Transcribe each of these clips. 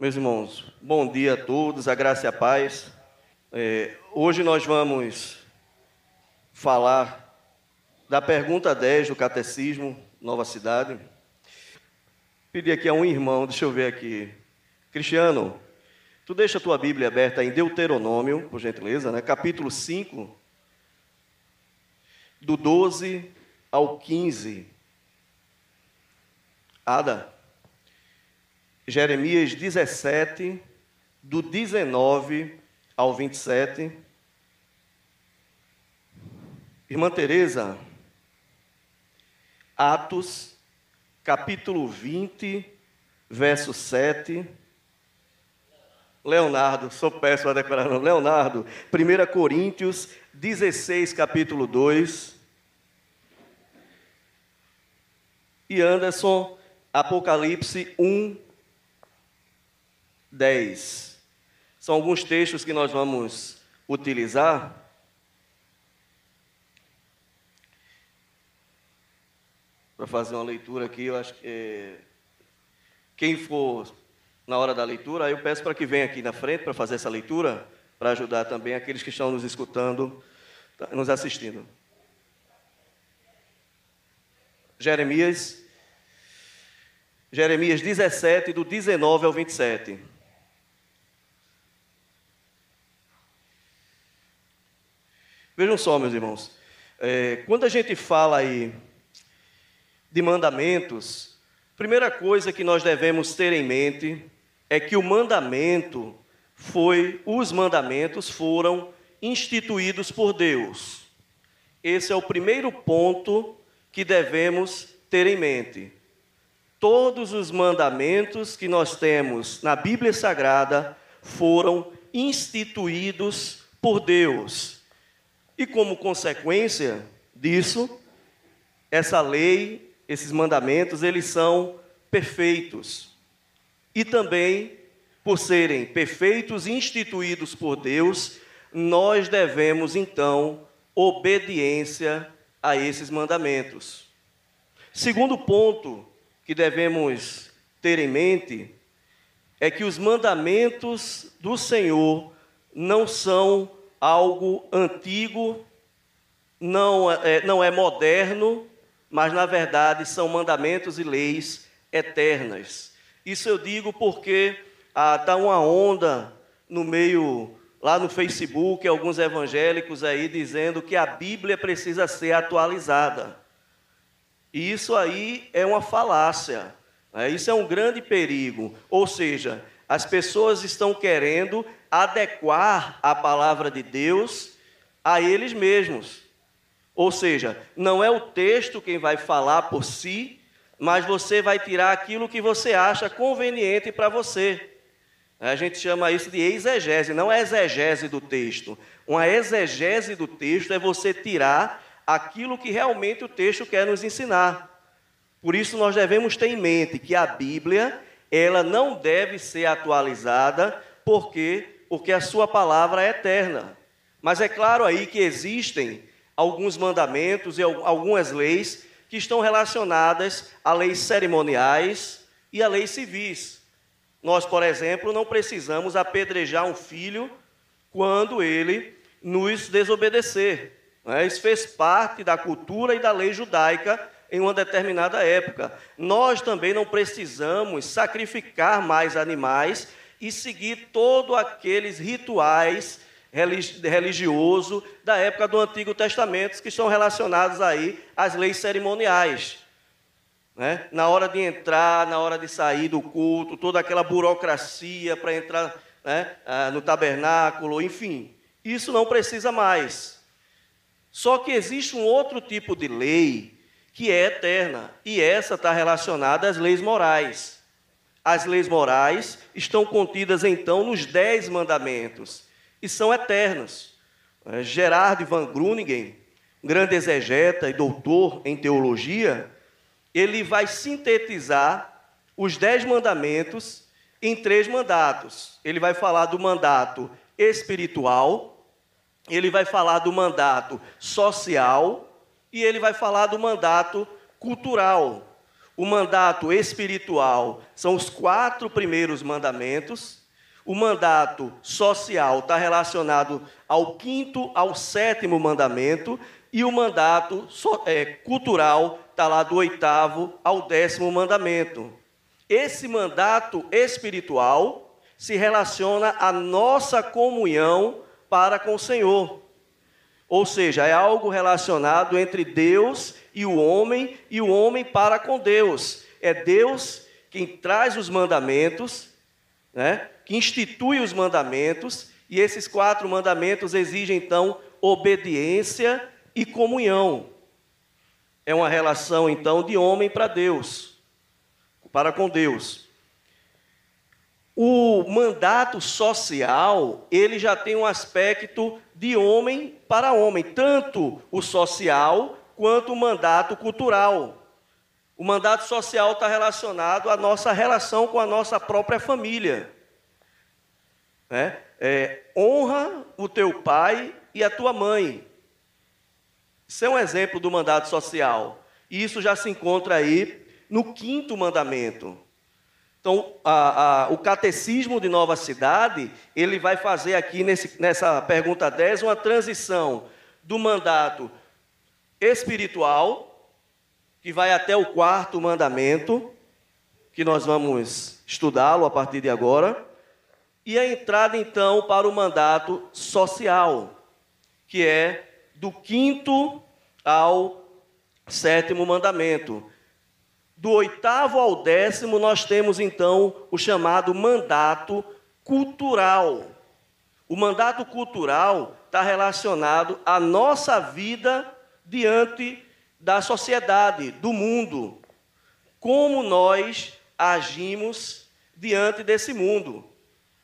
Meus irmãos, bom dia a todos, a graça e a paz. É, hoje nós vamos falar da pergunta 10 do Catecismo Nova Cidade. Pedi aqui a um irmão, deixa eu ver aqui. Cristiano, tu deixa a tua Bíblia aberta em Deuteronômio, por gentileza, né? capítulo 5, do 12 ao 15. Ada. Jeremias 17, do 19 ao 27. Irmã Teresa, Atos, capítulo 20, verso 7. Leonardo, sou péssimo a decorar, não. Leonardo, 1 Coríntios 16, capítulo 2. E Anderson, Apocalipse 1, 10. São alguns textos que nós vamos utilizar. Para fazer uma leitura aqui, eu acho que é, quem for na hora da leitura, eu peço para que venha aqui na frente para fazer essa leitura, para ajudar também aqueles que estão nos escutando, tá, nos assistindo. Jeremias, Jeremias 17, do 19 ao 27. Vejam só, meus irmãos, é, quando a gente fala aí de mandamentos, primeira coisa que nós devemos ter em mente é que o mandamento foi, os mandamentos foram instituídos por Deus. Esse é o primeiro ponto que devemos ter em mente. Todos os mandamentos que nós temos na Bíblia Sagrada foram instituídos por Deus. E como consequência disso, essa lei, esses mandamentos, eles são perfeitos. E também, por serem perfeitos instituídos por Deus, nós devemos então obediência a esses mandamentos. Segundo ponto que devemos ter em mente é que os mandamentos do Senhor não são algo antigo, não é, não é moderno, mas na verdade são mandamentos e leis eternas. Isso eu digo porque está ah, uma onda no meio, lá no Facebook, alguns evangélicos aí dizendo que a Bíblia precisa ser atualizada. E isso aí é uma falácia. Né? Isso é um grande perigo. Ou seja, as pessoas estão querendo adequar a palavra de Deus a eles mesmos. Ou seja, não é o texto quem vai falar por si, mas você vai tirar aquilo que você acha conveniente para você. A gente chama isso de exegese, não é exegese do texto. Uma exegese do texto é você tirar aquilo que realmente o texto quer nos ensinar. Por isso nós devemos ter em mente que a Bíblia, ela não deve ser atualizada, porque porque a sua palavra é eterna. Mas é claro aí que existem alguns mandamentos e algumas leis que estão relacionadas a leis cerimoniais e a leis civis. Nós, por exemplo, não precisamos apedrejar um filho quando ele nos desobedecer. Né? Isso fez parte da cultura e da lei judaica em uma determinada época. Nós também não precisamos sacrificar mais animais e seguir todos aqueles rituais religiosos da época do Antigo Testamento que estão relacionados aí às leis cerimoniais. Né? Na hora de entrar, na hora de sair do culto, toda aquela burocracia para entrar né, ah, no tabernáculo, enfim, isso não precisa mais. Só que existe um outro tipo de lei que é eterna, e essa está relacionada às leis morais. As leis morais estão contidas então nos dez mandamentos e são eternos. É, Gerard van Gruningen, grande exegeta e doutor em teologia, ele vai sintetizar os dez mandamentos em três mandatos. Ele vai falar do mandato espiritual, ele vai falar do mandato social e ele vai falar do mandato cultural. o mandato espiritual são os quatro primeiros mandamentos. O mandato social está relacionado ao quinto, ao sétimo mandamento. E o mandato é, cultural está lá do oitavo ao décimo mandamento. Esse mandato espiritual se relaciona à nossa comunhão para com o Senhor. Ou seja, é algo relacionado entre Deus e o homem e o homem para com Deus. É Deus quem traz os mandamentos, né? que institui os mandamentos, e esses quatro mandamentos exigem então obediência e comunhão. É uma relação então de homem para Deus, para com Deus. O mandato social, ele já tem um aspecto de homem para homem, tanto o social quanto o mandato cultural. O mandato social está relacionado à nossa relação com a nossa própria família. Né? É, honra o teu pai e a tua mãe. Isso é um exemplo do mandato social. E isso já se encontra aí no quinto mandamento. Então, a, a, o catecismo de Nova Cidade, ele vai fazer aqui nesse, nessa pergunta 10 uma transição do mandato espiritual, que vai até o quarto mandamento, que nós vamos estudá-lo a partir de agora, e a entrada então para o mandato social, que é do quinto ao sétimo mandamento. Do oitavo ao décimo, nós temos então o chamado mandato cultural. O mandato cultural está relacionado à nossa vida diante da sociedade, do mundo. Como nós agimos diante desse mundo.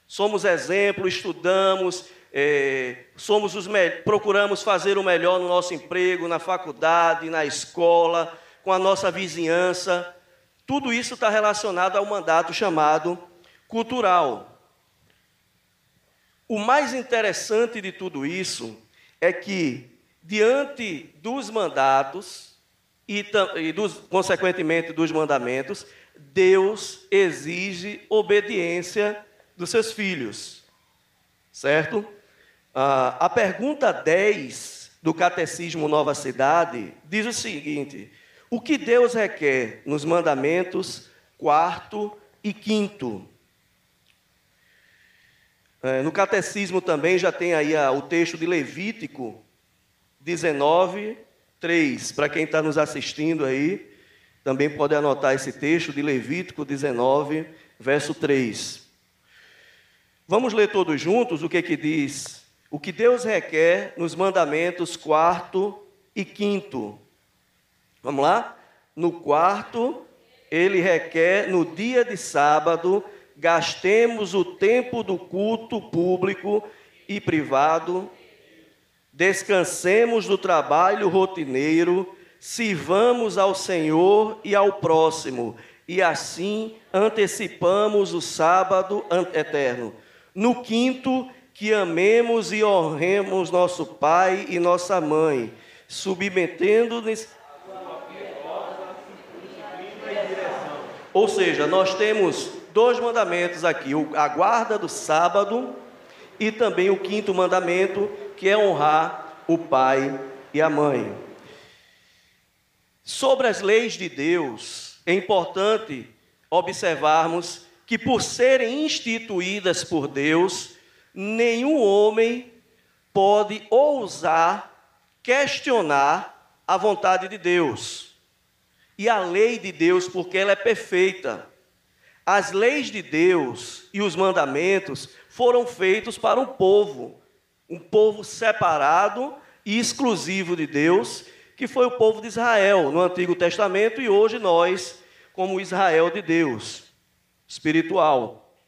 Somos exemplo, estudamos, é, somos os procuramos fazer o melhor no nosso emprego, na faculdade, na escola com a nossa vizinhança. Tudo isso está relacionado ao mandato chamado cultural. O mais interessante de tudo isso é que, diante dos mandatos e, e dos, consequentemente dos mandamentos, Deus exige obediência dos seus filhos. Certo? Ah, a pergunta 10 do Catecismo Nova Cidade diz o seguinte: o que Deus requer nos mandamentos quarto e quinto. É, no catecismo também já tem aí a, o texto de Levítico 19, 3. Para quem está nos assistindo aí, também pode anotar esse texto de Levítico 19, verso 3. Vamos ler todos juntos o que, que diz. O que Deus requer nos mandamentos quarto e quinto. Vamos lá? No quarto, ele requer, no dia de sábado, gastemos o tempo do culto público e privado, descansemos do trabalho rotineiro, sirvamos ao Senhor e ao próximo, e assim antecipamos o sábado eterno. No quinto, que amemos e honremos nosso pai e nossa mãe, submetendo-nos Ou seja, nós temos dois mandamentos aqui: a guarda do sábado e também o quinto mandamento, que é honrar o pai e a mãe. Sobre as leis de Deus, é importante observarmos que, por serem instituídas por Deus, nenhum homem pode ousar questionar a vontade de Deus e a lei de Deus, porque ela é perfeita. As leis de Deus e os mandamentos foram feitos para um povo, um povo separado e exclusivo de Deus, que foi o povo de Israel no Antigo Testamento e hoje nós, como Israel de Deus, espiritual.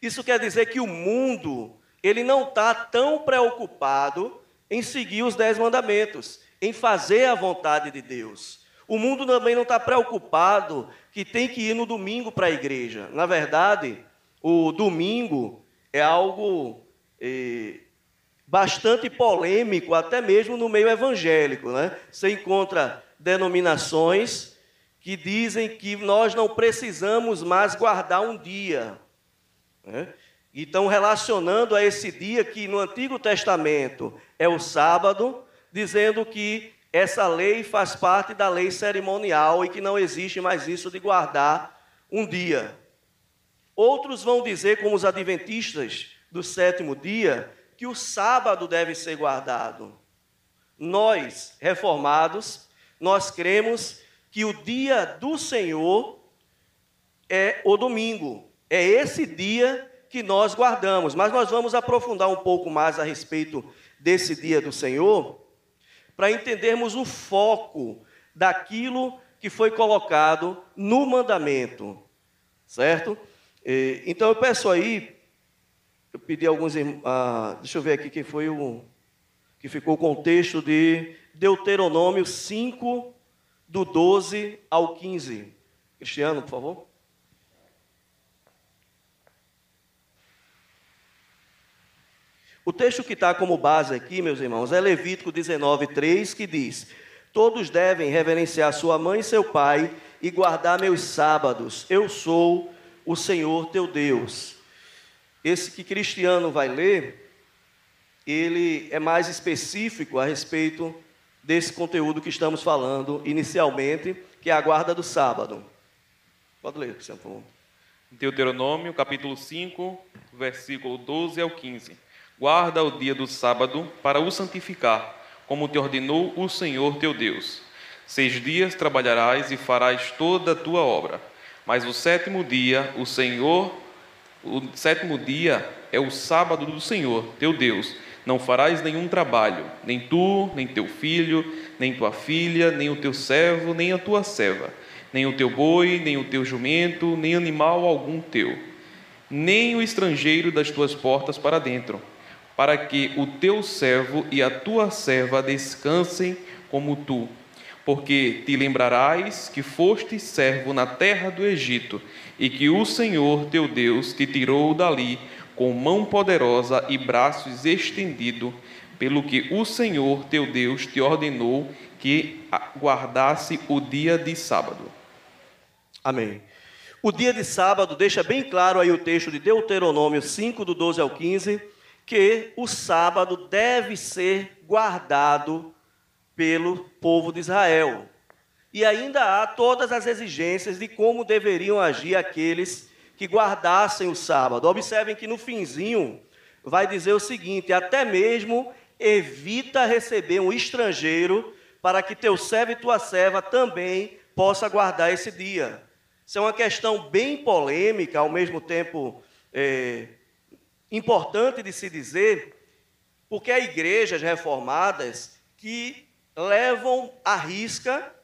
Isso quer dizer que o mundo, ele não está tão preocupado em seguir os dez mandamentos, em fazer a vontade de Deus. O mundo também não está preocupado que tem que ir no domingo para a igreja. Na verdade, o domingo é algo é, bastante polêmico, até mesmo no meio evangélico. Né? Você encontra denominações que dizem que nós não precisamos mais guardar um dia. Né? Então, relacionando a esse dia que no Antigo Testamento é o sábado, dizendo que essa lei faz parte da lei cerimonial e que não existe mais isso de guardar um dia. Outros vão dizer, como os adventistas do sétimo dia, que o sábado deve ser guardado. Nós, reformados, nós cremos que o dia do Senhor é o domingo. É esse dia que nós guardamos. Mas nós vamos aprofundar um pouco mais a respeito desse dia do Senhor, para entendermos o foco daquilo que foi colocado no mandamento. Certo? Então eu peço aí, eu pedi alguns. Ah, deixa eu ver aqui quem foi o. que ficou com o texto de Deuteronômio 5, do 12 ao 15. Cristiano, por favor. O texto que está como base aqui, meus irmãos, é Levítico 19, 3, que diz: Todos devem reverenciar sua mãe e seu pai e guardar meus sábados. Eu sou o Senhor teu Deus. Esse que Cristiano vai ler, ele é mais específico a respeito desse conteúdo que estamos falando inicialmente, que é a guarda do sábado. Pode ler, Cristiano, por favor. Deuteronômio, capítulo 5, versículo 12 ao 15. Guarda o dia do sábado para o santificar, como te ordenou o Senhor teu Deus. Seis dias trabalharás e farás toda a tua obra. Mas o sétimo dia, o Senhor, o sétimo dia é o sábado do Senhor, teu Deus não farás nenhum trabalho, nem tu, nem teu filho, nem tua filha, nem o teu servo, nem a tua serva, nem o teu boi, nem o teu jumento, nem animal algum teu, nem o estrangeiro das tuas portas para dentro, para que o teu servo e a tua serva descansem como tu. Porque te lembrarás que foste servo na terra do Egito, e que o Senhor teu Deus te tirou dali com mão poderosa e braços estendidos, pelo que o Senhor teu Deus te ordenou que guardasse o dia de sábado. Amém. O dia de sábado deixa bem claro aí o texto de Deuteronômio 5, do 12 ao 15, que o sábado deve ser guardado pelo povo de Israel. E ainda há todas as exigências de como deveriam agir aqueles que guardassem o sábado. Observem que no finzinho vai dizer o seguinte: até mesmo evita receber um estrangeiro, para que teu servo e tua serva também possa guardar esse dia. Isso é uma questão bem polêmica, ao mesmo tempo é, importante de se dizer, porque há igrejas reformadas que levam à risca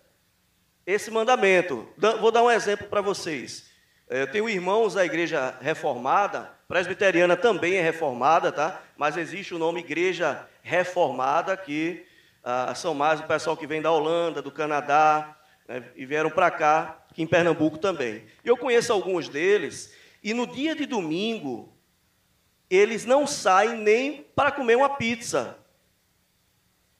esse mandamento. Vou dar um exemplo para vocês. Eu tenho irmãos da igreja reformada, presbiteriana também é reformada, tá? Mas existe o nome igreja reformada, que ah, são mais o pessoal que vem da Holanda, do Canadá, né? e vieram para cá, aqui em Pernambuco também. Eu conheço alguns deles, e no dia de domingo, eles não saem nem para comer uma pizza.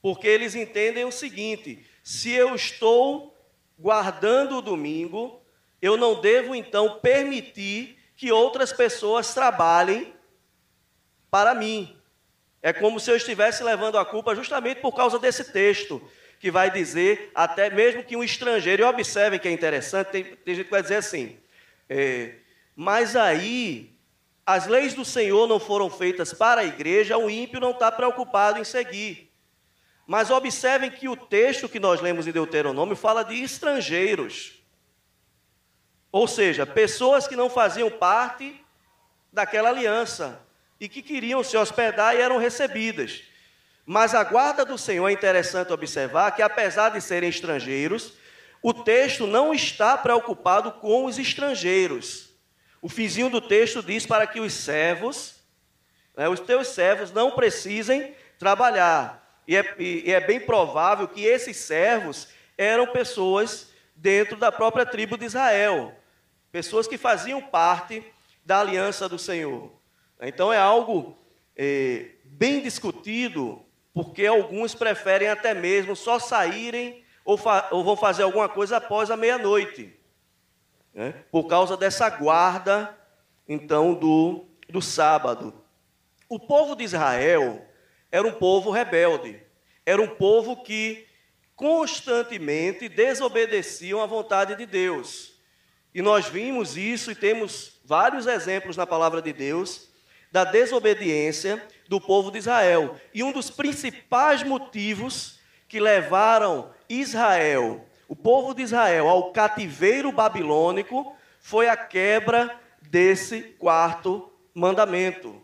Porque eles entendem o seguinte: se eu estou guardando o domingo, eu não devo então permitir que outras pessoas trabalhem para mim. É como se eu estivesse levando a culpa justamente por causa desse texto, que vai dizer, até mesmo que um estrangeiro, e observem que é interessante, tem, tem gente que vai dizer assim, é, mas aí as leis do Senhor não foram feitas para a igreja, o ímpio não está preocupado em seguir. Mas observem que o texto que nós lemos em Deuteronômio fala de estrangeiros. Ou seja, pessoas que não faziam parte daquela aliança e que queriam se hospedar e eram recebidas. Mas a guarda do Senhor é interessante observar que, apesar de serem estrangeiros, o texto não está preocupado com os estrangeiros. O finzinho do texto diz para que os servos, né, os teus servos, não precisem trabalhar. E é, e é bem provável que esses servos eram pessoas dentro da própria tribo de Israel pessoas que faziam parte da aliança do Senhor. Então é algo é, bem discutido, porque alguns preferem até mesmo só saírem ou, ou vão fazer alguma coisa após a meia-noite, né? por causa dessa guarda, então, do, do sábado. O povo de Israel era um povo rebelde, era um povo que constantemente desobedeciam à vontade de Deus. E nós vimos isso e temos vários exemplos na palavra de Deus da desobediência do povo de Israel. E um dos principais motivos que levaram Israel, o povo de Israel, ao cativeiro babilônico foi a quebra desse quarto mandamento.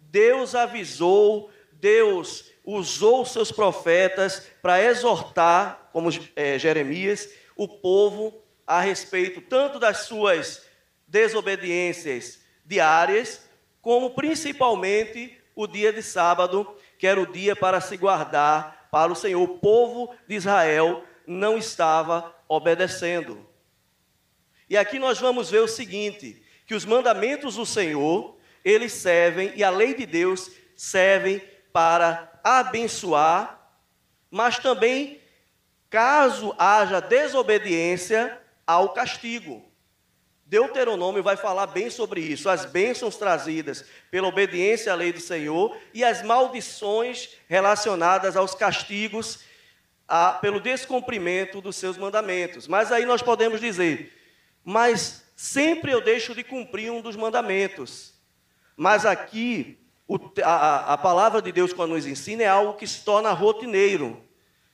Deus avisou, Deus usou seus profetas para exortar, como é, Jeremias, o povo a respeito tanto das suas desobediências diárias, como principalmente o dia de sábado, que era o dia para se guardar para o Senhor. O povo de Israel não estava obedecendo. E aqui nós vamos ver o seguinte, que os mandamentos do Senhor, eles servem, e a lei de Deus servem para abençoar, mas também, caso haja desobediência, ao castigo. Deuteronômio vai falar bem sobre isso, as bênçãos trazidas pela obediência à lei do Senhor e as maldições relacionadas aos castigos a, pelo descumprimento dos seus mandamentos. Mas aí nós podemos dizer, mas sempre eu deixo de cumprir um dos mandamentos. Mas aqui, o, a, a palavra de Deus, quando nos ensina, é algo que se torna rotineiro,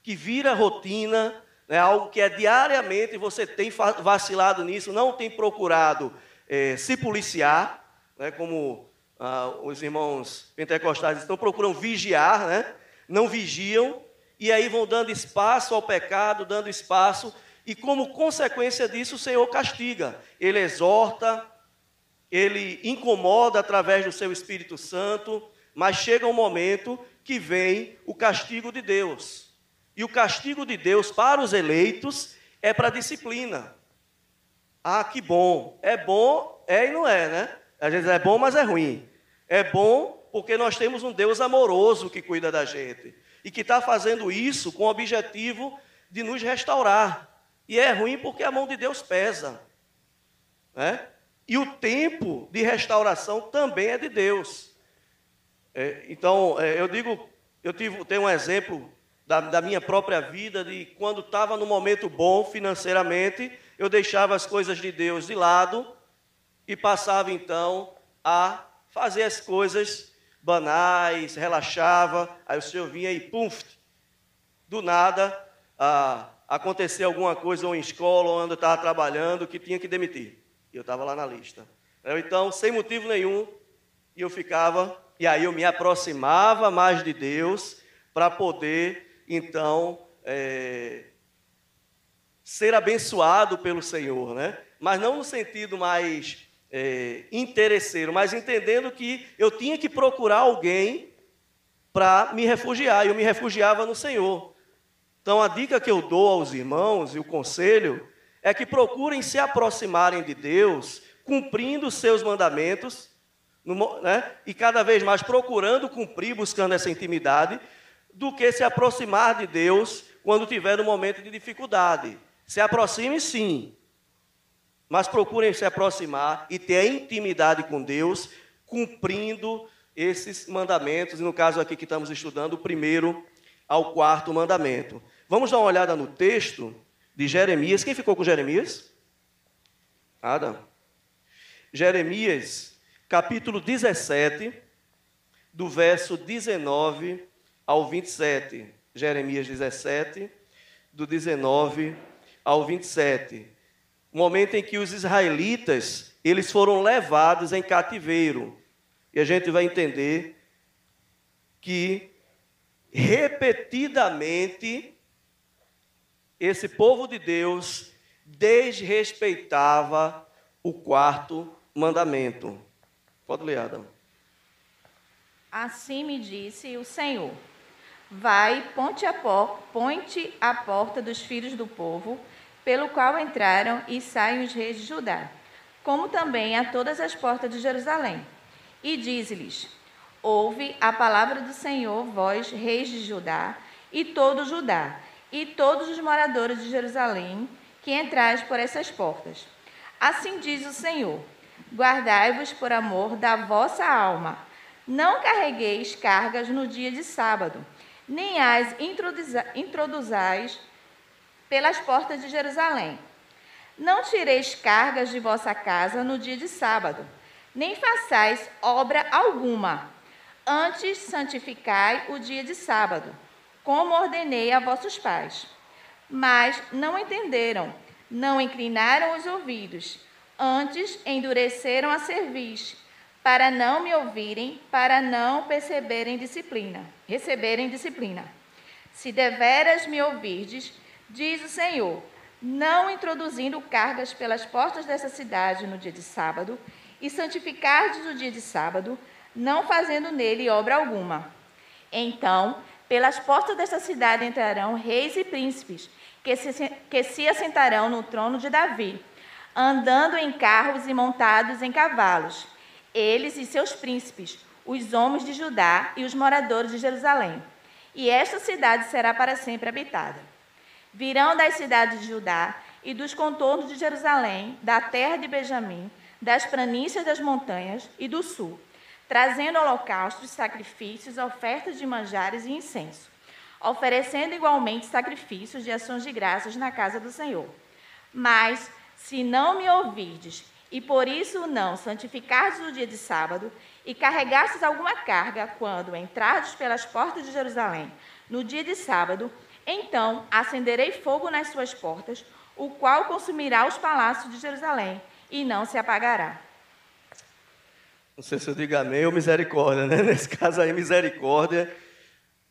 que vira rotina é algo que é diariamente, você tem vacilado nisso, não tem procurado é, se policiar, né, como ah, os irmãos pentecostais estão, procuram vigiar, né, não vigiam, e aí vão dando espaço ao pecado, dando espaço, e como consequência disso, o Senhor castiga. Ele exorta, ele incomoda através do seu Espírito Santo, mas chega um momento que vem o castigo de Deus. E o castigo de Deus para os eleitos é para disciplina. Ah, que bom. É bom, é e não é, né? Às vezes é bom, mas é ruim. É bom porque nós temos um Deus amoroso que cuida da gente e que está fazendo isso com o objetivo de nos restaurar. E é ruim porque a mão de Deus pesa. Né? E o tempo de restauração também é de Deus. É, então, é, eu digo, eu tive, tenho um exemplo da, da minha própria vida, de quando estava no momento bom financeiramente, eu deixava as coisas de Deus de lado e passava então a fazer as coisas banais, relaxava, aí o Senhor vinha e pum, do nada ah, acontecia alguma coisa ou em escola, ou onde eu estava trabalhando, que tinha que demitir. E eu estava lá na lista. Eu, então, sem motivo nenhum, e eu ficava, e aí eu me aproximava mais de Deus para poder então, é, ser abençoado pelo Senhor, né? Mas não no sentido mais é, interesseiro, mas entendendo que eu tinha que procurar alguém para me refugiar, e eu me refugiava no Senhor. Então, a dica que eu dou aos irmãos e o conselho é que procurem se aproximarem de Deus, cumprindo os seus mandamentos, né? e cada vez mais procurando cumprir, buscando essa intimidade, do que se aproximar de Deus quando tiver um momento de dificuldade. Se aproxime sim, mas procurem se aproximar e ter intimidade com Deus, cumprindo esses mandamentos, e no caso aqui que estamos estudando, o primeiro ao quarto mandamento. Vamos dar uma olhada no texto de Jeremias. Quem ficou com Jeremias? Nada. Jeremias, capítulo 17, do verso 19 ao 27. Jeremias 17, do 19 ao 27. Momento em que os israelitas, eles foram levados em cativeiro. E a gente vai entender que repetidamente esse povo de Deus desrespeitava o quarto mandamento. Pode ler, Adam. Assim me disse o Senhor Vai, ponte a, por, ponte a porta dos filhos do povo, pelo qual entraram e saem os reis de Judá, como também a todas as portas de Jerusalém. E diz-lhes: Ouve a palavra do Senhor, vós, reis de Judá, e todo Judá, e todos os moradores de Jerusalém que entrais por essas portas. Assim diz o Senhor: Guardai-vos por amor da vossa alma. Não carregueis cargas no dia de sábado, nem as introduzais pelas portas de Jerusalém. Não tireis cargas de vossa casa no dia de sábado, nem façais obra alguma. Antes santificai o dia de sábado, como ordenei a vossos pais. Mas não entenderam, não inclinaram os ouvidos, antes endureceram a cerviz para não me ouvirem, para não perceberem disciplina, receberem disciplina. Se deveras me ouvirdes, diz o Senhor, não introduzindo cargas pelas portas dessa cidade no dia de sábado, e santificardes o dia de sábado, não fazendo nele obra alguma. Então, pelas portas desta cidade entrarão reis e príncipes, que se, que se assentarão no trono de Davi, andando em carros e montados em cavalos eles e seus príncipes, os homens de Judá e os moradores de Jerusalém. E esta cidade será para sempre habitada. Virão das cidades de Judá e dos contornos de Jerusalém, da terra de Benjamim, das planícies das montanhas e do sul, trazendo holocaustos, sacrifícios, ofertas de manjares e incenso, oferecendo igualmente sacrifícios de ações de graças na casa do Senhor. Mas, se não me ouvirdes e por isso não santificastes o dia de sábado, e carregastes alguma carga quando entrardes pelas portas de Jerusalém no dia de sábado, então acenderei fogo nas suas portas, o qual consumirá os palácios de Jerusalém, e não se apagará. Não sei se eu digo amém ou misericórdia, né? Nesse caso aí, misericórdia.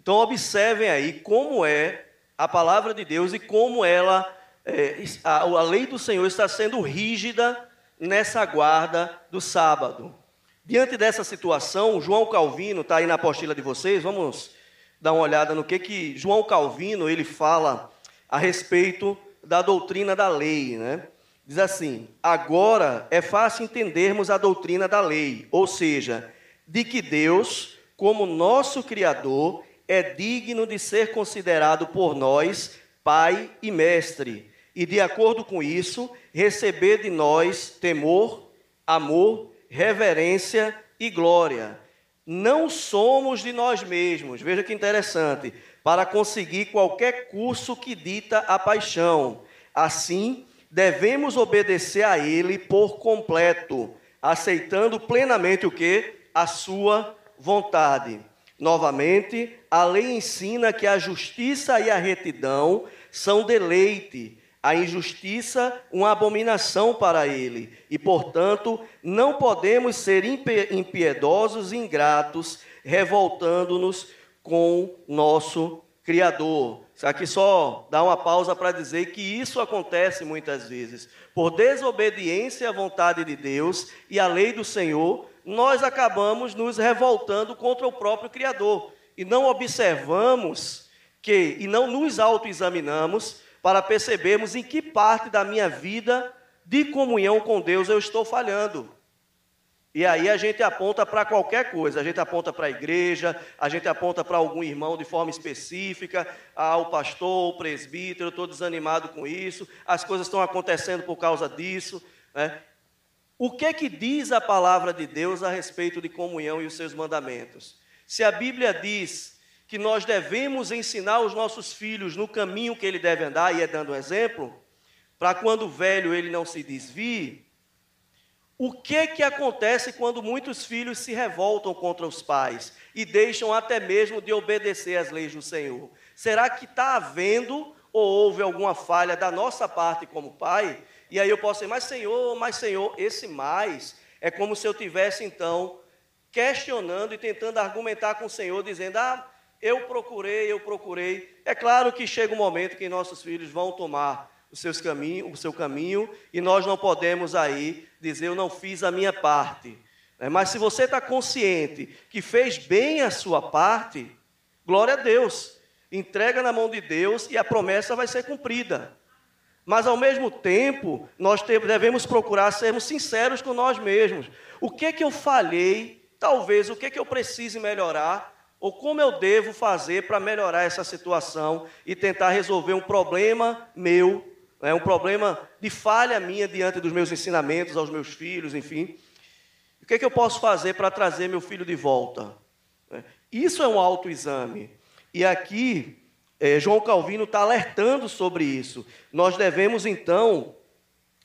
Então, observem aí como é a palavra de Deus e como ela, é, a, a lei do Senhor está sendo rígida nessa guarda do sábado. Diante dessa situação, João Calvino está aí na apostila de vocês, vamos dar uma olhada no que, que João Calvino ele fala a respeito da doutrina da lei. Né? Diz assim: agora é fácil entendermos a doutrina da lei, ou seja, de que Deus, como nosso Criador, é digno de ser considerado por nós Pai e Mestre e, de acordo com isso, receber de nós temor, amor, reverência e glória. Não somos de nós mesmos, veja que interessante, para conseguir qualquer curso que dita a paixão. Assim, devemos obedecer a Ele por completo, aceitando plenamente o que? A sua vontade. Novamente, a lei ensina que a justiça e a retidão são deleite, a injustiça uma abominação para ele, e, portanto, não podemos ser impiedosos e ingratos, revoltando-nos com nosso Criador. Aqui só dá uma pausa para dizer que isso acontece muitas vezes. Por desobediência à vontade de Deus e à lei do Senhor, nós acabamos nos revoltando contra o próprio Criador e não observamos que, e não nos autoexaminamos para percebermos em que parte da minha vida de comunhão com Deus eu estou falhando. E aí a gente aponta para qualquer coisa, a gente aponta para a igreja, a gente aponta para algum irmão de forma específica, ao ah, pastor, o presbítero, estou desanimado com isso, as coisas estão acontecendo por causa disso. Né? O que é que diz a palavra de Deus a respeito de comunhão e os seus mandamentos? Se a Bíblia diz que nós devemos ensinar os nossos filhos no caminho que ele deve andar, e é dando exemplo, para quando velho ele não se desvie. O que que acontece quando muitos filhos se revoltam contra os pais e deixam até mesmo de obedecer às leis do Senhor? Será que está havendo ou houve alguma falha da nossa parte como pai? E aí eu posso dizer, mas Senhor, mas Senhor, esse mais é como se eu tivesse então questionando e tentando argumentar com o Senhor, dizendo, ah, eu procurei, eu procurei. É claro que chega um momento que nossos filhos vão tomar os seus caminhos, o seu caminho, e nós não podemos aí dizer eu não fiz a minha parte. Né? Mas se você está consciente que fez bem a sua parte, glória a Deus. Entrega na mão de Deus e a promessa vai ser cumprida. Mas ao mesmo tempo, nós devemos procurar sermos sinceros com nós mesmos. O que é que eu falhei? Talvez o que é que eu precise melhorar Ou como eu devo fazer para melhorar essa situação e tentar resolver um problema meu, né, um problema de falha minha diante dos meus ensinamentos aos meus filhos, enfim. O que, é que eu posso fazer para trazer meu filho de volta? É, isso é um autoexame. E aqui, é, João Calvino está alertando sobre isso. Nós devemos, então,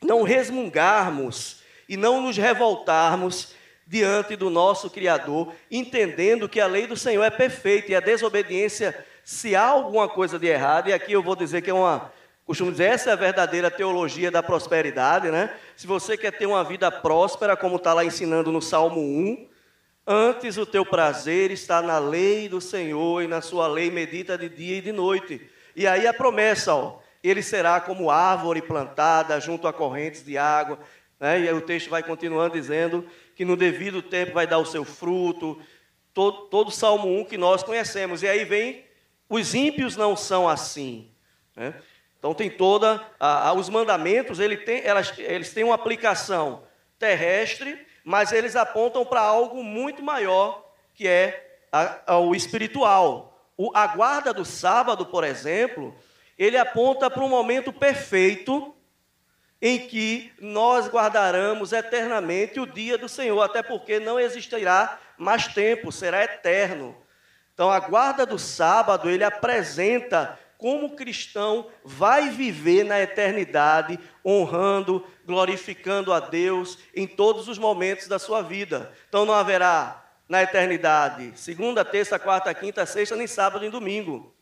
não resmungarmos e não nos revoltarmos diante do nosso Criador, entendendo que a lei do Senhor é perfeita e a desobediência, se há alguma coisa de errado, e aqui eu vou dizer que é uma, costumo dizer, essa é a verdadeira teologia da prosperidade, né? Se você quer ter uma vida próspera, como está lá ensinando no Salmo 1, antes o teu prazer está na lei do Senhor e na sua lei medita de dia e de noite. E aí a promessa, ó, ele será como árvore plantada junto a correntes de água. Né? E o texto vai continuando dizendo que no devido tempo vai dar o seu fruto. Todo, todo Salmo 1 que nós conhecemos. E aí vem, os ímpios não são assim. Né? Então tem toda, a, a, os mandamentos, ele tem, elas, eles têm uma aplicação terrestre, mas eles apontam para algo muito maior, que é a, o espiritual. O, a guarda do sábado, por exemplo, ele aponta para um momento perfeito em que nós guardaremos eternamente o dia do Senhor, até porque não existirá mais tempo, será eterno. Então, a guarda do sábado, ele apresenta como o cristão vai viver na eternidade, honrando, glorificando a Deus em todos os momentos da sua vida. Então, não haverá na eternidade segunda, terça, quarta, quinta, sexta, nem sábado nem domingo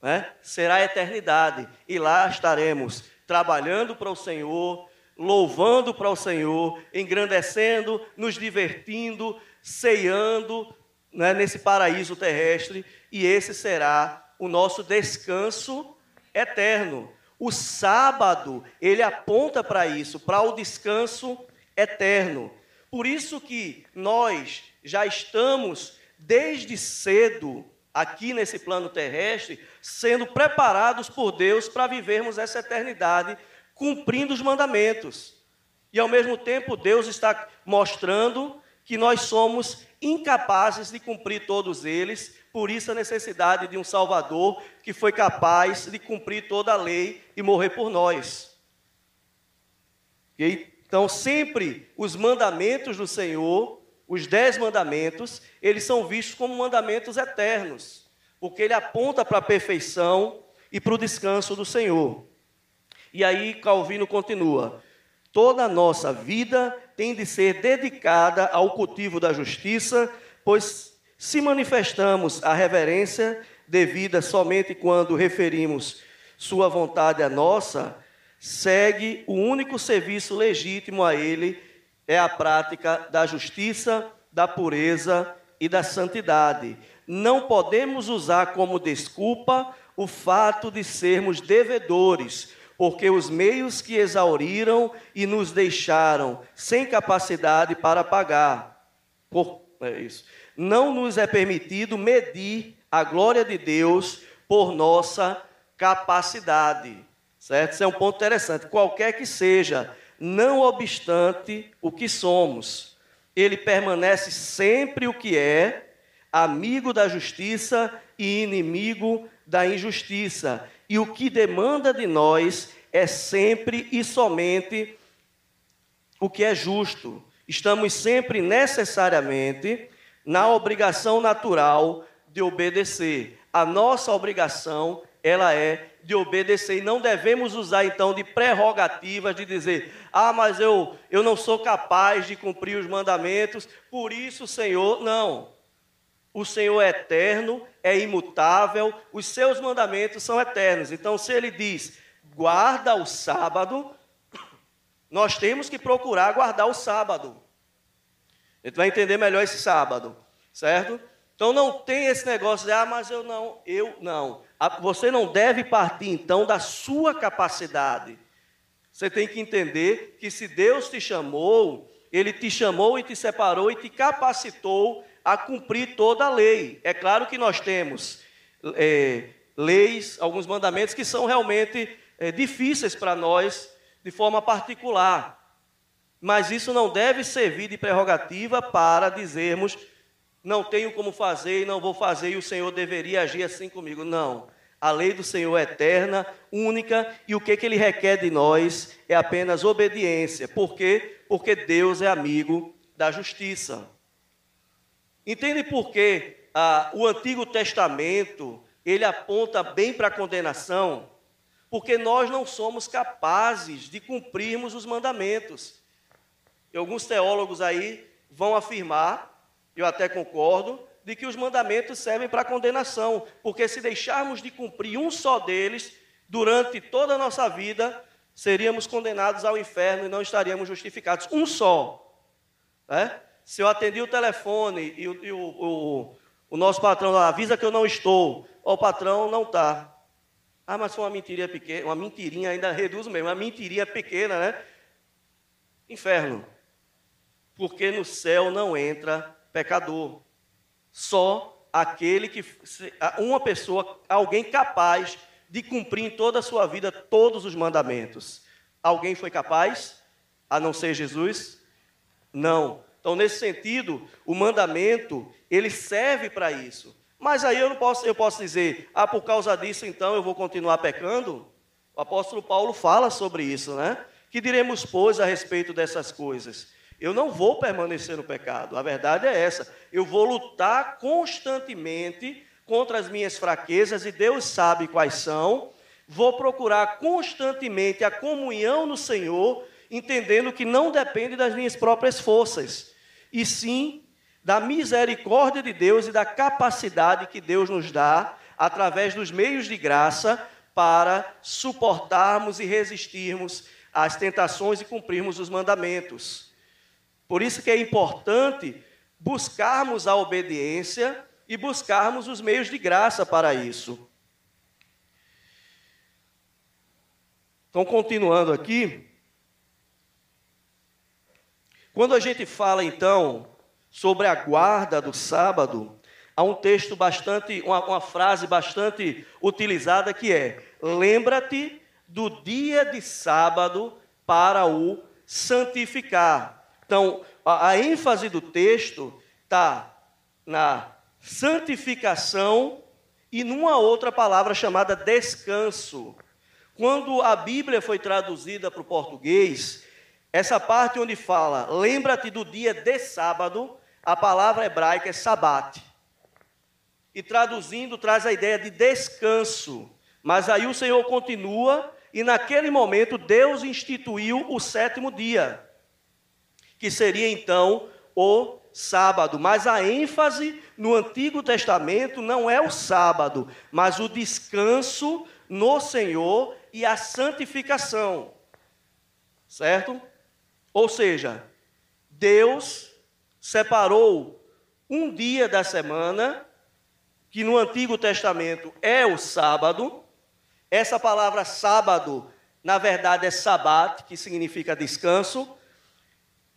né, será a eternidade. E lá estaremos trabalhando para o Senhor, louvando para o Senhor, engrandecendo, nos divertindo, ceando né, nesse paraíso terrestre. E esse será o nosso descanso eterno. O sábado, ele aponta para isso, para o descanso eterno. Por isso que nós já estamos desde cedo aqui nesse plano terrestre, sendo preparados por Deus para vivermos essa eternidade, cumprindo os mandamentos. E ao mesmo tempo, Deus está mostrando que nós somos incapazes de cumprir todos eles, por isso a necessidade de um Salvador que foi capaz de cumprir toda a lei e morrer por nós. Então, sempre os mandamentos do Senhor os dez mandamentos, eles são vistos como mandamentos eternos, porque ele aponta para a perfeição e para o descanso do Senhor. E aí Calvino continua: toda a nossa vida tem de ser dedicada ao cultivo da justiça, pois se manifestamos a reverência devida somente quando referimos sua vontade à nossa, segue o único serviço legítimo a ele é a prática da justiça, da pureza e da santidade. Não podemos usar como desculpa o fato de sermos devedores, porque os meios que exauriram e nos deixaram sem capacidade para pagar. Por, é isso. Não nos é permitido medir a glória de Deus por nossa capacidade. Certo? Isso é um ponto interessante. Qualquer que seja não obstante o que somos. Ele permanece sempre o que é, amigo da justiça e inimigo da injustiça. E o que demanda de nós é sempre e somente o que é justo. Estamos sempre necessariamente na obrigação natural de obedecer. A nossa obrigação, ela é de obedecer. E não devemos usar então de prerrogativas de dizer: "Ah, mas eu eu não sou capaz de cumprir os mandamentos, por isso, Senhor, não. O Senhor é eterno, é imutável, os seus mandamentos são eternos. Então, se ele diz: "Guarda o sábado", nós temos que procurar guardar o sábado. A gente vai entender melhor esse sábado, certo? Então não tem esse negócio de, ah, mas eu não, eu não. Você não deve partir então da sua capacidade. Você tem que entender que se Deus te chamou, Ele te chamou e te separou e te capacitou a cumprir toda a lei. É claro que nós temos é, leis, alguns mandamentos que são realmente é, difíceis para nós de forma particular. Mas isso não deve servir de prerrogativa para dizermos não tenho como fazer e não vou fazer, e o Senhor deveria agir assim comigo. Não. A lei do Senhor é eterna, única, e o que, que Ele requer de nós é apenas obediência. Por quê? Porque Deus é amigo da justiça. Entende por que ah, o Antigo Testamento ele aponta bem para a condenação? Porque nós não somos capazes de cumprirmos os mandamentos. E alguns teólogos aí vão afirmar eu até concordo, de que os mandamentos servem para condenação, porque se deixarmos de cumprir um só deles durante toda a nossa vida, seríamos condenados ao inferno e não estaríamos justificados. Um só. Né? Se eu atendi o telefone e, o, e o, o, o, nosso patrão avisa que eu não estou, o patrão não está. Ah, mas foi uma mentirinha pequena, uma mentirinha ainda reduz mesmo, uma mentirinha pequena, né? Inferno. Porque no céu não entra pecador. Só aquele que uma pessoa, alguém capaz de cumprir em toda a sua vida todos os mandamentos. Alguém foi capaz a não ser Jesus? Não. Então, nesse sentido, o mandamento, ele serve para isso. Mas aí eu não posso, eu posso dizer, ah, por causa disso então eu vou continuar pecando? O apóstolo Paulo fala sobre isso, né? Que diremos, pois, a respeito dessas coisas? Eu não vou permanecer no pecado. A verdade é essa. Eu vou lutar constantemente contra as minhas fraquezas e Deus sabe quais são. Vou procurar constantemente a comunhão no Senhor, entendendo que não depende das minhas próprias forças, e sim da misericórdia de Deus e da capacidade que Deus nos dá através dos meios de graça para suportarmos e resistirmos às tentações e cumprirmos os mandamentos. Por isso que é importante buscarmos a obediência e buscarmos os meios de graça para isso. Então, continuando aqui, quando a gente fala então sobre a guarda do sábado, há um texto bastante, uma, uma frase bastante utilizada que é: lembra-te do dia de sábado para o santificar. Então, a, a ênfase do texto está na santificação e numa outra palavra chamada descanso. Quando a Bíblia foi traduzida para o português, essa parte onde fala, lembra-te do dia de sábado, a palavra hebraica é sabate. E traduzindo, traz a ideia de descanso. Mas aí o Senhor continua, e naquele momento Deus instituiu o sétimo dia que seria então o sábado. Mas a ênfase no Antigo Testamento não é o sábado, mas o descanso no Senhor e a santificação. Certo? Ou seja, Deus separou um dia da semana, que no Antigo Testamento é o sábado. Essa palavra sábado, na verdade, é sabat, que significa descanso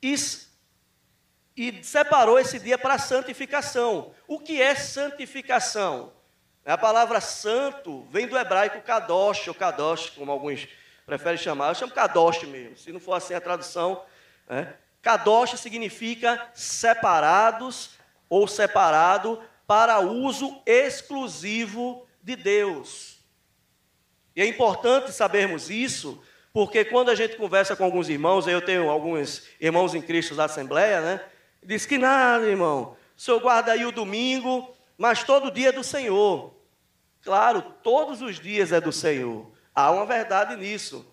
e, e separou esse dia para santificação. O que é santificação? A palavra santo vem do hebraico kadosh, ou kadosh, como alguns preferem chamar. Eu chamo kadosh mesmo, se não for assim a tradução. Né? Kadosh significa separados ou separado para uso exclusivo de Deus. E é importante sabermos isso, porque quando a gente conversa com alguns irmãos, eu tenho alguns irmãos em Cristo da Assembleia, né? Diz que nada, irmão. O senhor guarda aí o domingo, mas todo dia é do Senhor. Claro, todos os dias é do Senhor. Há uma verdade nisso.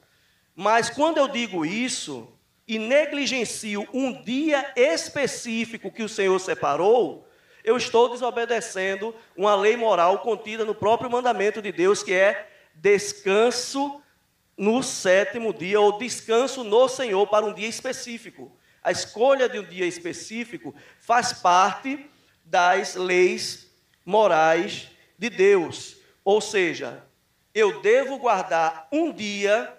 Mas quando eu digo isso e negligencio um dia específico que o Senhor separou, eu estou desobedecendo uma lei moral contida no próprio mandamento de Deus, que é descanso no sétimo dia, ou descanso no Senhor para um dia específico. A escolha de um dia específico faz parte das leis morais de Deus. Ou seja, eu devo guardar um dia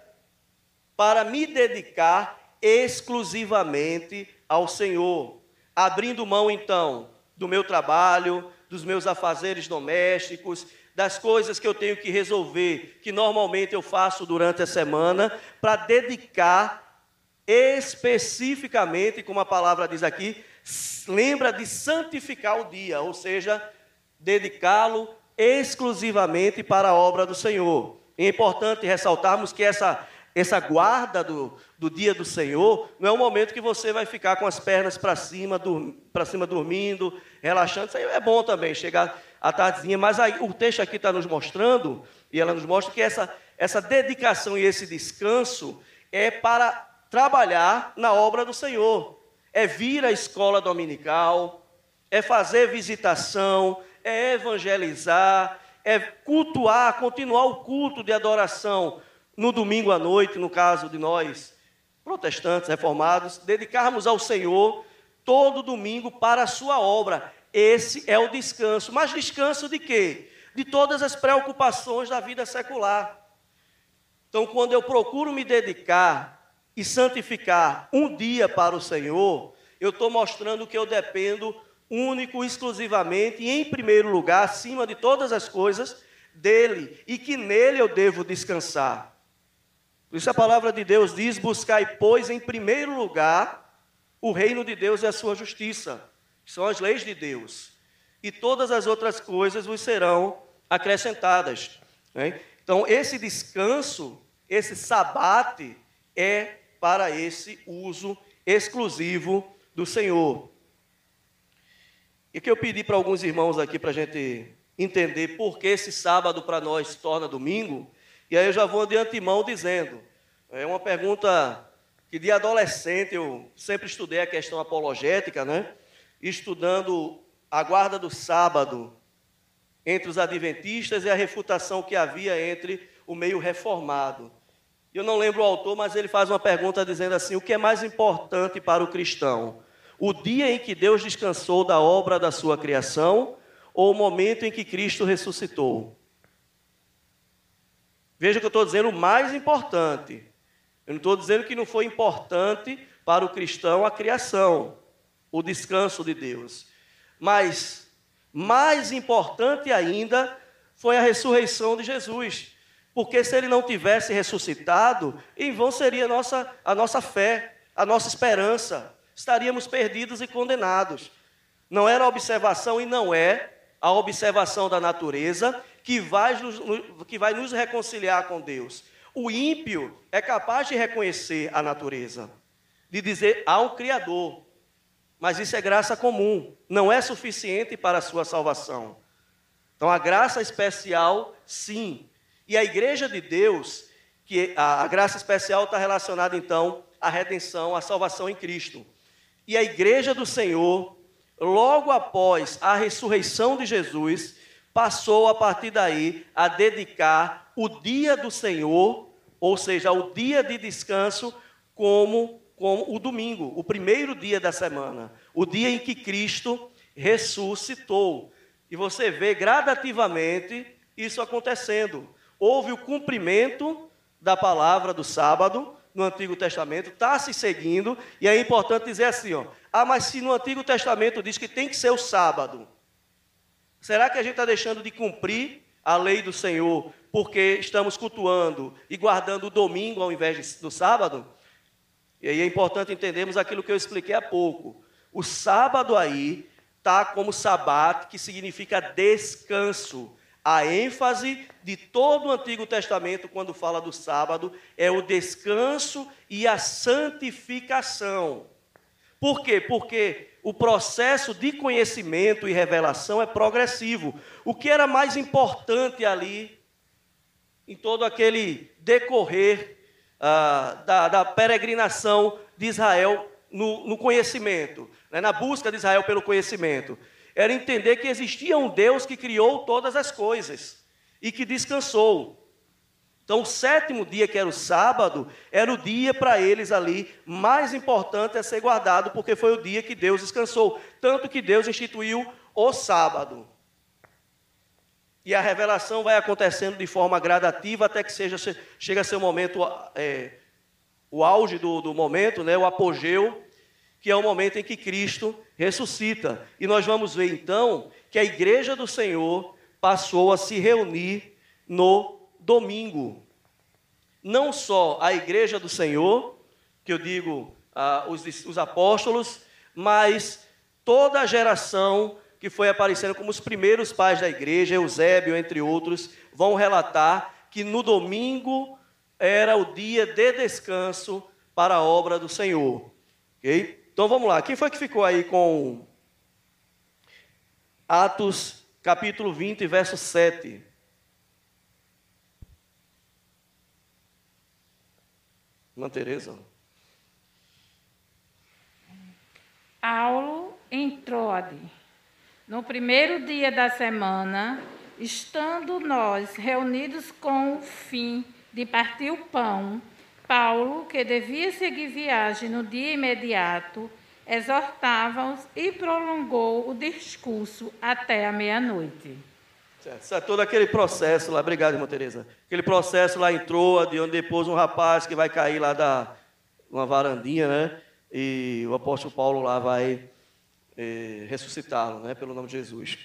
para me dedicar exclusivamente ao Senhor, abrindo mão então do meu trabalho, dos meus afazeres domésticos, das coisas que eu tenho que resolver, que normalmente eu faço durante a semana, para dedicar especificamente, como a palavra diz aqui, lembra de santificar o dia, ou seja, dedicá-lo exclusivamente para a obra do Senhor. É importante ressaltarmos que essa, essa guarda do, do dia do Senhor não é um momento que você vai ficar com as pernas para cima, para cima dormindo, relaxando. Isso aí é bom também, chegar à tardezinha, mas aí, o texto aqui está nos mostrando, e ela nos mostra que essa, essa dedicação e esse descanso é para trabalhar na obra do Senhor. É vir à escola dominical, é fazer visitação, é evangelizar, é cultuar, continuar o culto de adoração no domingo à noite, no caso de nós, protestantes, reformados, dedicarmos ao Senhor todo domingo para a sua obra. Esse é o descanso. Mas descanso de quê? De todas as preocupações da vida secular. Então, quando eu procuro me dedicar e santificar um dia para o Senhor, eu estou mostrando que eu dependo único, exclusivamente e em primeiro lugar, acima de todas as coisas, dele e que nele eu devo descansar. Por isso a palavra de Deus diz: buscai, pois, em primeiro lugar o reino de Deus e a sua justiça, que são as leis de Deus, e todas as outras coisas vos serão acrescentadas. Né? Então, esse descanso, esse sabate, é para esse uso exclusivo do Senhor. E que eu pedi para alguns irmãos aqui para a gente entender por que esse sábado para nós se torna domingo, e aí eu já vou de antemão dizendo. É uma pergunta que de adolescente eu sempre estudei a questão apologética, né? Estudando a guarda do sábado entre os adventistas e a refutação que havia entre o meio reformado. Eu não lembro o autor, mas ele faz uma pergunta dizendo assim: o que é mais importante para o cristão? O dia em que Deus descansou da obra da sua criação ou o momento em que Cristo ressuscitou? Veja que eu estou dizendo o mais importante. Eu não estou dizendo que não foi importante para o cristão a criação, o descanso de Deus. Mas mais importante ainda foi a ressurreição de Jesus. Porque se ele não tivesse ressuscitado, em vão seria a nossa, a nossa fé, a nossa esperança. Estaríamos perdidos e condenados. Não era observação e não é a observação da natureza que vai nos, que vai nos reconciliar com Deus. O ímpio é capaz de reconhecer a natureza, de dizer há um Criador, mas isso é graça comum, não é suficiente para a sua salvação. Então a graça especial, sim, e a igreja de Deus, que a, a graça especial está relacionada então à redenção, à salvação em Cristo. E a igreja do Senhor, logo após a ressurreição de Jesus, passou a partir daí a dedicar o dia do Senhor, ou seja, o dia de descanso, como, como o domingo, o primeiro dia da semana, o dia em que Cristo ressuscitou. E você vê gradativamente isso acontecendo houve o cumprimento da palavra do sábado no Antigo Testamento, está se seguindo, e é importante dizer assim: ó, ah, mas se no Antigo Testamento diz que tem que ser o sábado, será que a gente está deixando de cumprir a lei do Senhor porque estamos cultuando e guardando o domingo ao invés do sábado? E aí é importante entendermos aquilo que eu expliquei há pouco. O sábado aí está como sabat, que significa descanso. A ênfase de todo o Antigo Testamento, quando fala do sábado, é o descanso e a santificação. Por quê? Porque o processo de conhecimento e revelação é progressivo. O que era mais importante ali, em todo aquele decorrer ah, da, da, peregrinação de Israel no, no conhecimento, né, na busca de Israel pelo conhecimento? Era entender que existia um Deus que criou todas as coisas e que descansou. Então, o sétimo dia, que era o sábado, era o dia para eles ali mais importante a ser guardado, porque foi o dia que Deus descansou. Tanto que Deus instituiu o sábado. E a revelação vai acontecendo de forma gradativa até que seja, chega a ser o momento, é, o auge do, do momento, né, o apogeu, que é o momento em que Cristo ressuscita. E nós vamos ver então que a igreja do Senhor passou a se reunir no domingo. Não só a igreja do Senhor, que eu digo ah, os, os apóstolos, mas toda a geração que foi aparecendo como os primeiros pais da igreja, Eusébio, entre outros, vão relatar que no domingo era o dia de descanso para a obra do Senhor. Okay? Então vamos lá, quem foi que ficou aí com Atos capítulo 20, verso 7? Irmã Tereza. Paulo entrou no primeiro dia da semana, estando nós reunidos com o fim de partir o pão, Paulo, que devia seguir viagem no dia imediato, exortava-os e prolongou o discurso até a meia-noite. Certo, todo aquele processo lá, obrigado, irmã Tereza. Aquele processo lá entrou, de onde depois um rapaz que vai cair lá da uma varandinha, né? E o apóstolo Paulo lá vai eh, ressuscitá-lo, né, pelo nome de Jesus.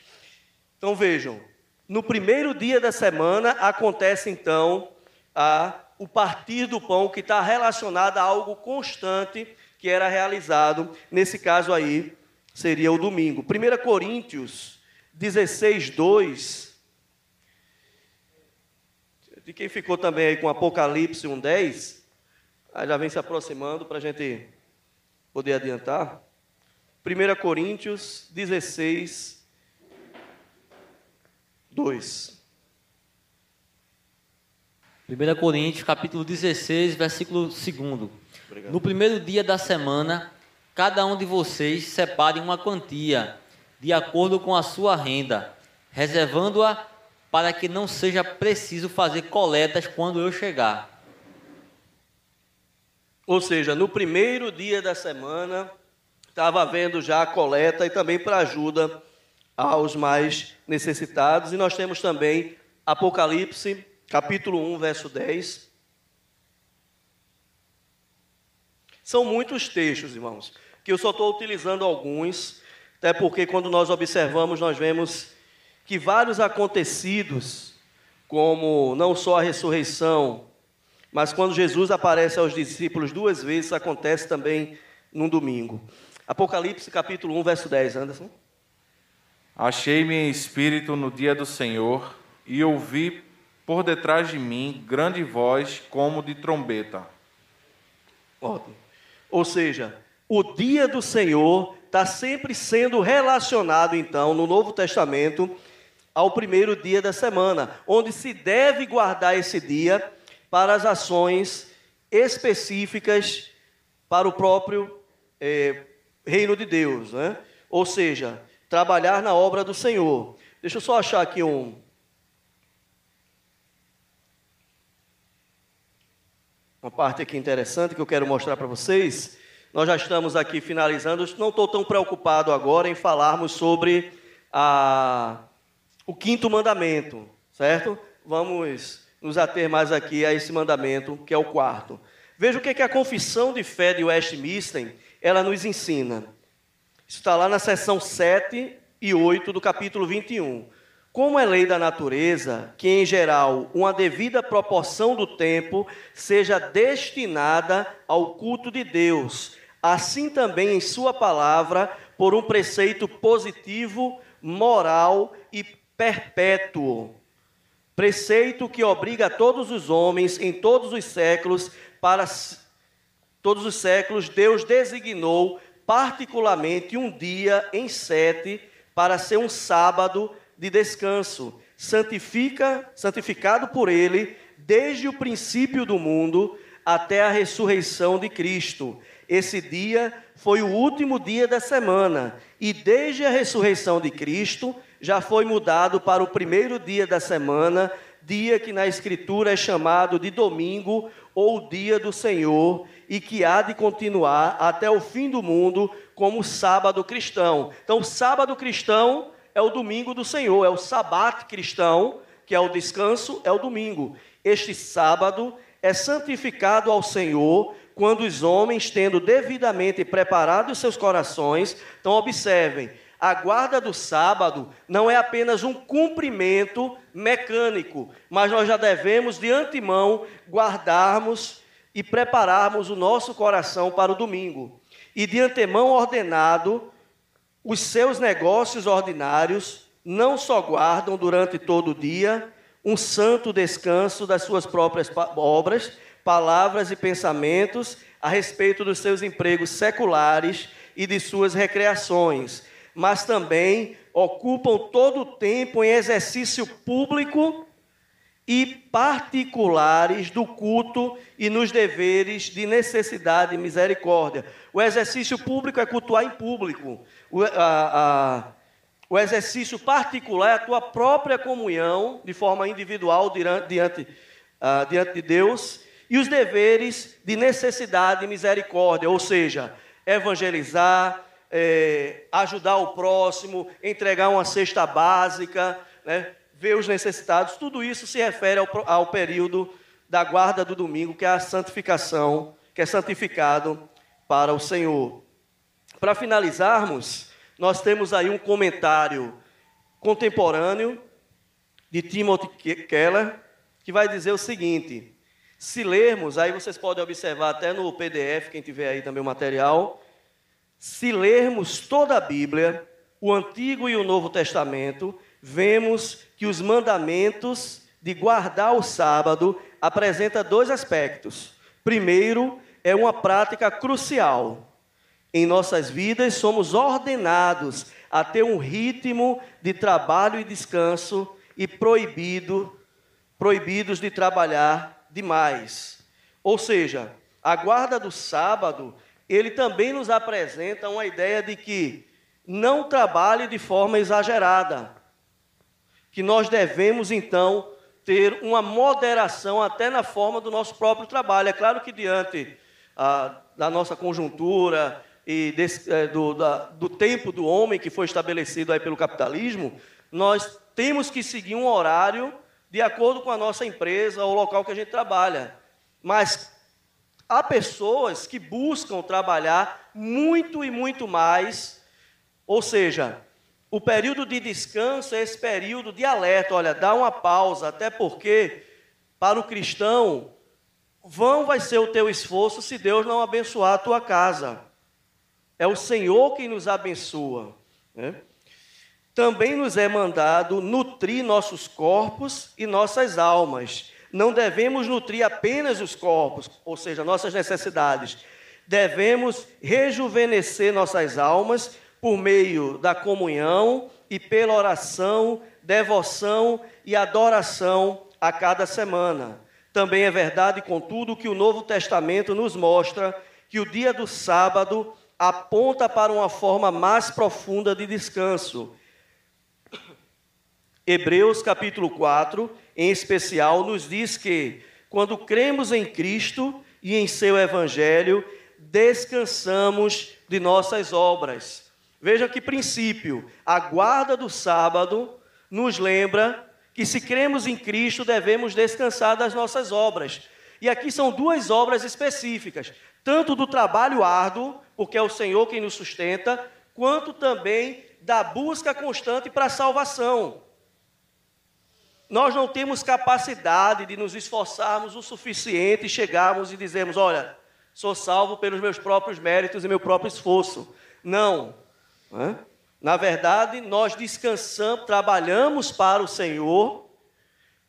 Então vejam, no primeiro dia da semana acontece então a, o partir do pão que está relacionado a algo constante que era realizado, nesse caso aí seria o domingo. 1 Coríntios 16, 2. De quem ficou também aí com Apocalipse 1,10, aí já vem se aproximando para a gente poder adiantar. 1 Coríntios 16, 2. 1 Coríntios, capítulo 16, versículo 2. No primeiro dia da semana, cada um de vocês separe uma quantia, de acordo com a sua renda, reservando-a para que não seja preciso fazer coletas quando eu chegar. Ou seja, no primeiro dia da semana, estava havendo já a coleta e também para ajuda aos mais necessitados. E nós temos também Apocalipse, capítulo 1, verso 10. São muitos textos, irmãos, que eu só estou utilizando alguns, até porque quando nós observamos, nós vemos que vários acontecidos, como não só a ressurreição, mas quando Jesus aparece aos discípulos duas vezes, acontece também num domingo. Apocalipse capítulo 1, verso 10, Anderson. Achei-me em espírito no dia do Senhor e ouvi por detrás de mim grande voz como de trombeta. Ótimo. Ou seja, o dia do Senhor está sempre sendo relacionado, então, no Novo Testamento, ao primeiro dia da semana, onde se deve guardar esse dia para as ações específicas para o próprio eh, reino de Deus, né? Ou seja, trabalhar na obra do Senhor. Deixa eu só achar aqui um. Uma parte aqui interessante que eu quero mostrar para vocês. Nós já estamos aqui finalizando. Não estou tão preocupado agora em falarmos sobre a, o quinto mandamento, certo? Vamos nos ater mais aqui a esse mandamento, que é o quarto. Veja o que, é que a confissão de fé de Westminster ela nos ensina. Isso está lá na seção 7 e 8 do capítulo 21. Como é lei da natureza que, em geral, uma devida proporção do tempo seja destinada ao culto de Deus, assim também em Sua palavra, por um preceito positivo, moral e perpétuo. Preceito que obriga todos os homens em todos os séculos para todos os séculos, Deus designou particularmente um dia em sete para ser um sábado de descanso, santifica, santificado por ele desde o princípio do mundo até a ressurreição de Cristo. Esse dia foi o último dia da semana e desde a ressurreição de Cristo já foi mudado para o primeiro dia da semana, dia que na Escritura é chamado de domingo ou dia do Senhor e que há de continuar até o fim do mundo como sábado cristão. Então, sábado cristão é o domingo do Senhor, é o sabat cristão, que é o descanso, é o domingo. Este sábado é santificado ao Senhor quando os homens, tendo devidamente preparado seus corações, então observem, a guarda do sábado não é apenas um cumprimento mecânico, mas nós já devemos de antemão guardarmos e prepararmos o nosso coração para o domingo. E de antemão ordenado os seus negócios ordinários não só guardam durante todo o dia um santo descanso das suas próprias obras, palavras e pensamentos a respeito dos seus empregos seculares e de suas recreações, mas também ocupam todo o tempo em exercício público e particulares do culto e nos deveres de necessidade e misericórdia. O exercício público é cultuar em público. O, a, a, o exercício particular é a tua própria comunhão, de forma individual, diante, diante, uh, diante de Deus. E os deveres de necessidade e misericórdia, ou seja, evangelizar, é, ajudar o próximo, entregar uma cesta básica, né, ver os necessitados, tudo isso se refere ao, ao período da guarda do domingo, que é a santificação, que é santificado para o Senhor. Para finalizarmos, nós temos aí um comentário contemporâneo de Timothy Keller, que vai dizer o seguinte: se lermos, aí vocês podem observar até no PDF, quem tiver aí também o material, se lermos toda a Bíblia, o Antigo e o Novo Testamento, vemos que os mandamentos de guardar o sábado apresenta dois aspectos. Primeiro, é uma prática crucial. Em nossas vidas somos ordenados a ter um ritmo de trabalho e descanso e proibido proibidos de trabalhar demais. Ou seja, a guarda do sábado ele também nos apresenta uma ideia de que não trabalhe de forma exagerada, que nós devemos então ter uma moderação até na forma do nosso próprio trabalho. É claro que diante ah, da nossa conjuntura e desse, é, do, da, do tempo do homem que foi estabelecido aí pelo capitalismo, nós temos que seguir um horário de acordo com a nossa empresa ou local que a gente trabalha. Mas Há pessoas que buscam trabalhar muito e muito mais, ou seja, o período de descanso é esse período de alerta, olha, dá uma pausa, até porque para o cristão, vão vai ser o teu esforço se Deus não abençoar a tua casa. É o Senhor quem nos abençoa. Né? Também nos é mandado nutrir nossos corpos e nossas almas não devemos nutrir apenas os corpos, ou seja, nossas necessidades. Devemos rejuvenescer nossas almas por meio da comunhão e pela oração, devoção e adoração a cada semana. Também é verdade, contudo, que o Novo Testamento nos mostra que o dia do sábado aponta para uma forma mais profunda de descanso. Hebreus capítulo 4 em especial, nos diz que, quando cremos em Cristo e em seu Evangelho, descansamos de nossas obras. Veja que princípio, a guarda do sábado nos lembra que se cremos em Cristo, devemos descansar das nossas obras. E aqui são duas obras específicas, tanto do trabalho árduo, porque é o Senhor quem nos sustenta, quanto também da busca constante para a salvação. Nós não temos capacidade de nos esforçarmos o suficiente e chegarmos e dizermos: olha, sou salvo pelos meus próprios méritos e meu próprio esforço. Não. Na verdade, nós descansamos, trabalhamos para o Senhor,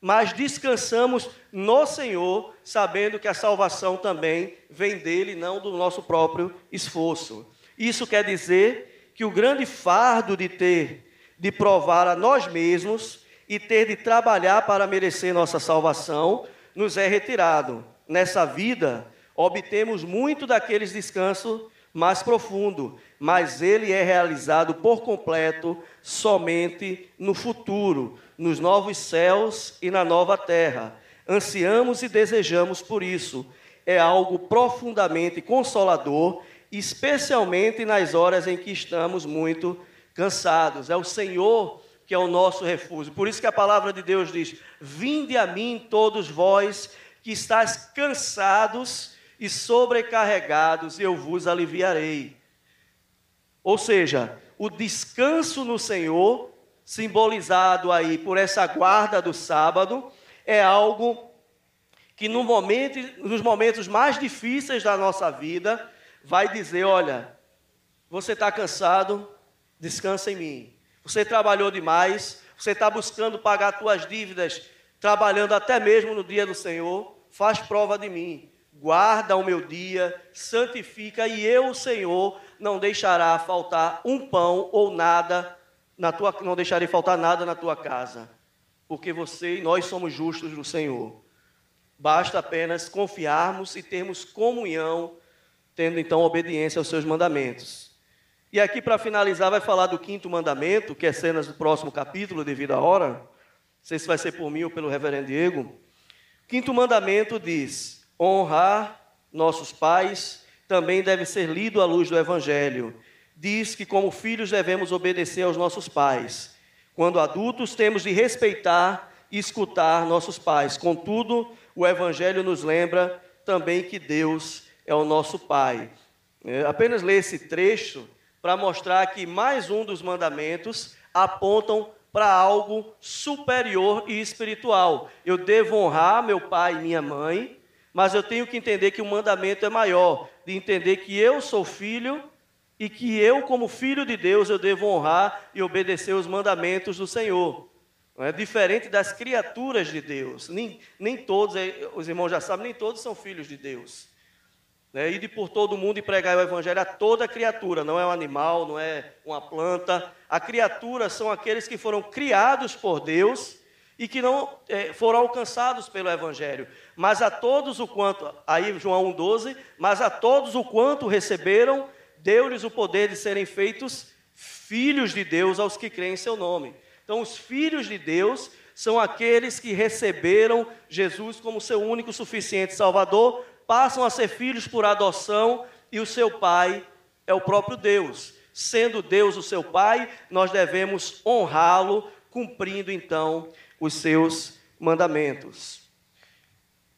mas descansamos no Senhor, sabendo que a salvação também vem dele, não do nosso próprio esforço. Isso quer dizer que o grande fardo de ter, de provar a nós mesmos, e ter de trabalhar para merecer nossa salvação, nos é retirado. Nessa vida, obtemos muito daqueles descansos mais profundo, mas ele é realizado por completo somente no futuro, nos novos céus e na nova terra. Ansiamos e desejamos por isso. É algo profundamente consolador, especialmente nas horas em que estamos muito cansados. É o Senhor que é o nosso refúgio. Por isso que a palavra de Deus diz: Vinde a mim todos vós que estáis cansados e sobrecarregados, eu vos aliviarei. Ou seja, o descanso no Senhor, simbolizado aí por essa guarda do sábado, é algo que no momento, nos momentos mais difíceis da nossa vida, vai dizer: olha, você está cansado, Descansa em mim. Você trabalhou demais, você está buscando pagar suas dívidas, trabalhando até mesmo no dia do Senhor. Faz prova de mim. Guarda o meu dia, santifica, e eu, o Senhor, não deixará faltar um pão ou nada na tua, não deixarei faltar nada na tua casa, porque você e nós somos justos do Senhor. Basta apenas confiarmos e termos comunhão, tendo então obediência aos seus mandamentos. E aqui, para finalizar, vai falar do quinto mandamento, que é cenas do próximo capítulo, devido à hora. Não sei se vai ser por mim ou pelo reverendo Diego. Quinto mandamento diz: honrar nossos pais também deve ser lido à luz do Evangelho. Diz que, como filhos, devemos obedecer aos nossos pais. Quando adultos, temos de respeitar e escutar nossos pais. Contudo, o Evangelho nos lembra também que Deus é o nosso Pai. É, apenas ler esse trecho para mostrar que mais um dos mandamentos apontam para algo superior e espiritual. Eu devo honrar meu pai e minha mãe, mas eu tenho que entender que o mandamento é maior, de entender que eu sou filho e que eu, como filho de Deus, eu devo honrar e obedecer os mandamentos do Senhor. É diferente das criaturas de Deus. Nem, nem todos, é, os irmãos já sabem, nem todos são filhos de Deus. Né? Ir por todo mundo e pregar o evangelho a toda criatura, não é um animal, não é uma planta. A criatura são aqueles que foram criados por Deus e que não é, foram alcançados pelo evangelho. Mas a todos o quanto, aí João 1,12, mas a todos o quanto receberam, deu-lhes o poder de serem feitos filhos de Deus aos que creem em seu nome. Então, os filhos de Deus são aqueles que receberam Jesus como seu único suficiente Salvador, passam a ser filhos por adoção e o seu pai é o próprio Deus. Sendo Deus o seu pai, nós devemos honrá-lo, cumprindo então os seus mandamentos.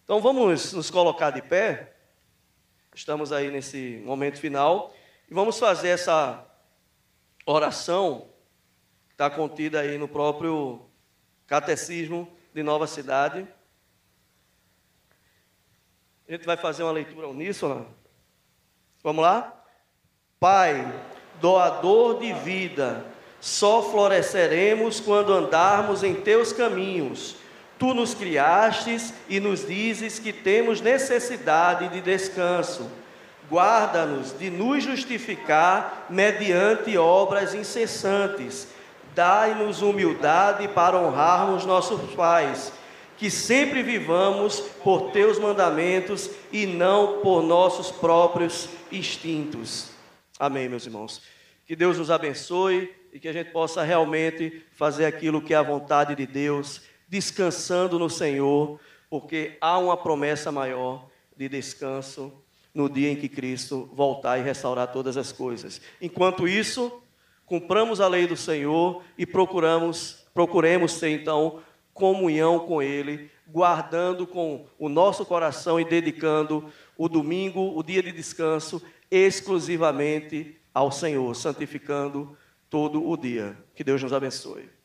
Então vamos nos colocar de pé. Estamos aí nesse momento final e vamos fazer essa oração que está contida aí no próprio Catecismo de Nova Cidade. A gente vai fazer uma leitura uníssona. Vamos lá? Pai, doador de vida, só floresceremos quando andarmos em teus caminhos. Tu nos criastes e nos dizes que temos necessidade de descanso. Guarda-nos de nos justificar mediante obras incessantes. Dai-nos humildade para honrarmos nossos pais que sempre vivamos por teus mandamentos e não por nossos próprios instintos. Amém, meus irmãos. Que Deus nos abençoe e que a gente possa realmente fazer aquilo que é a vontade de Deus, descansando no Senhor, porque há uma promessa maior de descanso no dia em que Cristo voltar e restaurar todas as coisas. Enquanto isso, cumpramos a lei do Senhor e procuramos, procuremos ter então comunhão com Ele, guardando com o nosso coração e dedicando o domingo, o dia de descanso, exclusivamente ao Senhor, santificando todo o dia. Que Deus nos abençoe.